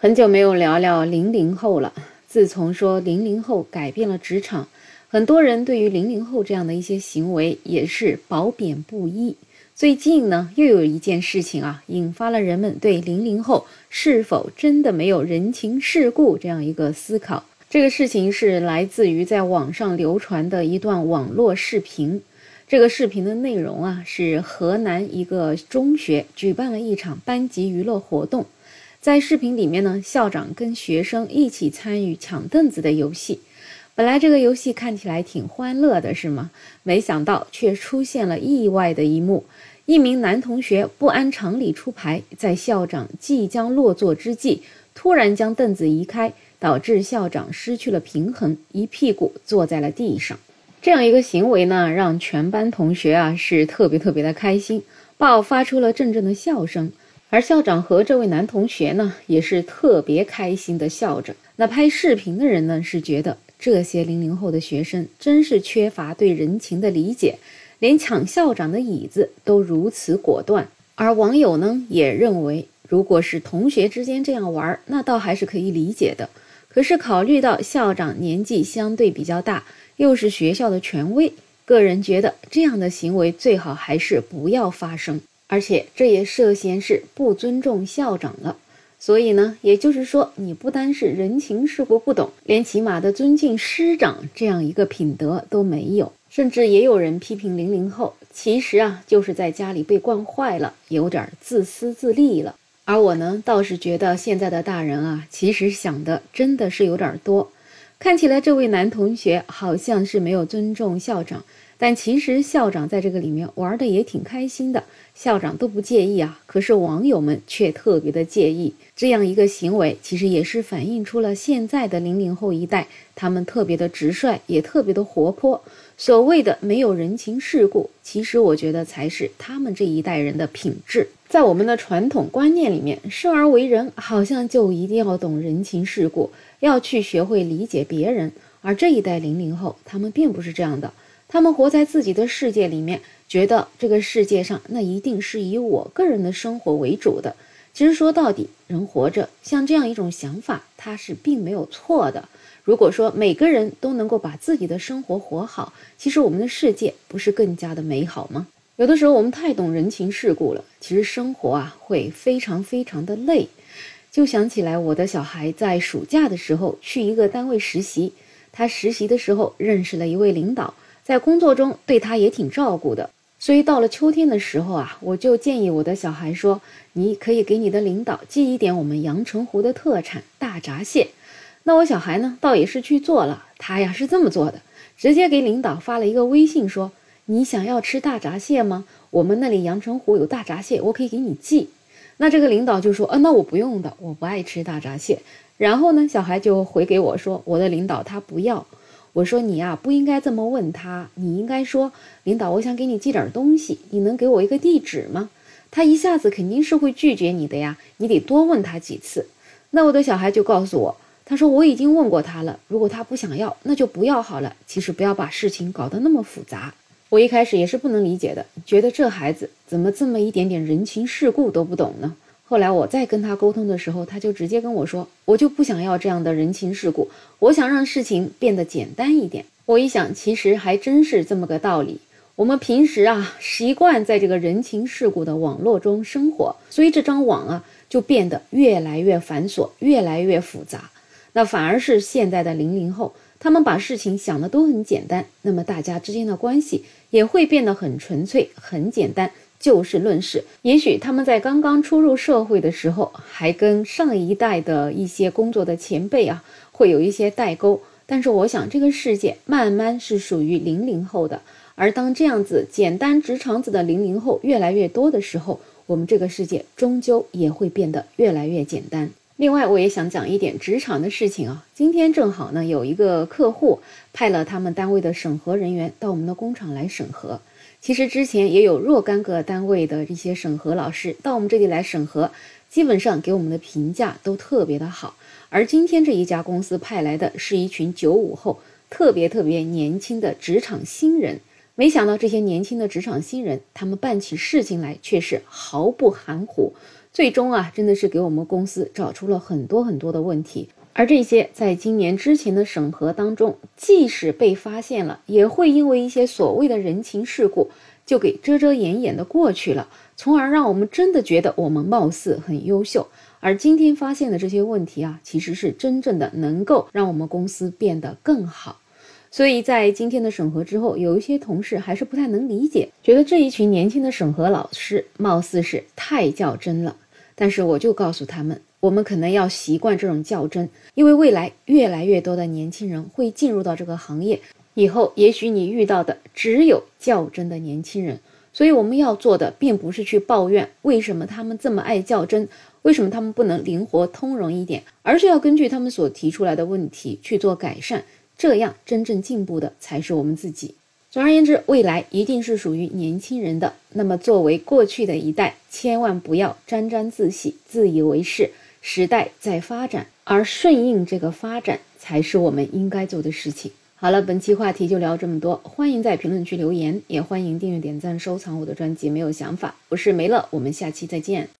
很久没有聊聊零零后了。自从说零零后改变了职场，很多人对于零零后这样的一些行为也是褒贬不一。最近呢，又有一件事情啊，引发了人们对零零后是否真的没有人情世故这样一个思考。这个事情是来自于在网上流传的一段网络视频。这个视频的内容啊，是河南一个中学举办了一场班级娱乐活动。在视频里面呢，校长跟学生一起参与抢凳子的游戏。本来这个游戏看起来挺欢乐的，是吗？没想到却出现了意外的一幕：一名男同学不按常理出牌，在校长即将落座之际，突然将凳子移开，导致校长失去了平衡，一屁股坐在了地上。这样一个行为呢，让全班同学啊是特别特别的开心，爆发出了阵阵的笑声。而校长和这位男同学呢，也是特别开心的笑着。那拍视频的人呢，是觉得这些零零后的学生真是缺乏对人情的理解，连抢校长的椅子都如此果断。而网友呢，也认为，如果是同学之间这样玩，那倒还是可以理解的。可是考虑到校长年纪相对比较大，又是学校的权威，个人觉得这样的行为最好还是不要发生。而且这也涉嫌是不尊重校长了，所以呢，也就是说，你不单是人情世故不懂，连起码的尊敬师长这样一个品德都没有。甚至也有人批评零零后，其实啊，就是在家里被惯坏了，有点自私自利了。而我呢，倒是觉得现在的大人啊，其实想的真的是有点多。看起来这位男同学好像是没有尊重校长。但其实校长在这个里面玩的也挺开心的，校长都不介意啊，可是网友们却特别的介意。这样一个行为，其实也是反映出了现在的零零后一代，他们特别的直率，也特别的活泼。所谓的没有人情世故，其实我觉得才是他们这一代人的品质。在我们的传统观念里面，生而为人好像就一定要懂人情世故，要去学会理解别人。而这一代零零后，他们并不是这样的。他们活在自己的世界里面，觉得这个世界上那一定是以我个人的生活为主的。其实说到底，人活着像这样一种想法，它是并没有错的。如果说每个人都能够把自己的生活活好，其实我们的世界不是更加的美好吗？有的时候我们太懂人情世故了，其实生活啊会非常非常的累。就想起来我的小孩在暑假的时候去一个单位实习，他实习的时候认识了一位领导。在工作中对他也挺照顾的，所以到了秋天的时候啊，我就建议我的小孩说：“你可以给你的领导寄一点我们阳澄湖的特产大闸蟹。”那我小孩呢，倒也是去做了。他呀是这么做的，直接给领导发了一个微信说：“你想要吃大闸蟹吗？我们那里阳澄湖有大闸蟹，我可以给你寄。”那这个领导就说：“呃，那我不用的，我不爱吃大闸蟹。”然后呢，小孩就回给我说：“我的领导他不要。”我说你呀，不应该这么问他，你应该说，领导，我想给你寄点东西，你能给我一个地址吗？他一下子肯定是会拒绝你的呀，你得多问他几次。那我的小孩就告诉我，他说我已经问过他了，如果他不想要，那就不要好了。其实不要把事情搞得那么复杂。我一开始也是不能理解的，觉得这孩子怎么这么一点点人情世故都不懂呢？后来我再跟他沟通的时候，他就直接跟我说：“我就不想要这样的人情世故，我想让事情变得简单一点。”我一想，其实还真是这么个道理。我们平时啊，习惯在这个人情世故的网络中生活，所以这张网啊，就变得越来越繁琐，越来越复杂。那反而是现在的零零后，他们把事情想的都很简单，那么大家之间的关系也会变得很纯粹、很简单。就事论事，也许他们在刚刚初入社会的时候，还跟上一代的一些工作的前辈啊，会有一些代沟。但是我想，这个世界慢慢是属于零零后的，而当这样子简单直肠子的零零后越来越多的时候，我们这个世界终究也会变得越来越简单。另外，我也想讲一点职场的事情啊。今天正好呢，有一个客户派了他们单位的审核人员到我们的工厂来审核。其实之前也有若干个单位的一些审核老师到我们这里来审核，基本上给我们的评价都特别的好。而今天这一家公司派来的是一群九五后，特别特别年轻的职场新人。没想到这些年轻的职场新人，他们办起事情来却是毫不含糊，最终啊，真的是给我们公司找出了很多很多的问题。而这些在今年之前的审核当中，即使被发现了，也会因为一些所谓的人情世故，就给遮遮掩掩的过去了，从而让我们真的觉得我们貌似很优秀。而今天发现的这些问题啊，其实是真正的能够让我们公司变得更好。所以在今天的审核之后，有一些同事还是不太能理解，觉得这一群年轻的审核老师貌似是太较真了。但是我就告诉他们。我们可能要习惯这种较真，因为未来越来越多的年轻人会进入到这个行业，以后也许你遇到的只有较真的年轻人。所以我们要做的并不是去抱怨为什么他们这么爱较真，为什么他们不能灵活通融一点，而是要根据他们所提出来的问题去做改善，这样真正进步的才是我们自己。总而言之，未来一定是属于年轻人的。那么作为过去的一代，千万不要沾沾自喜、自以为是。时代在发展，而顺应这个发展才是我们应该做的事情。好了，本期话题就聊这么多，欢迎在评论区留言，也欢迎订阅、点赞、收藏我的专辑。没有想法，我是梅乐，我们下期再见。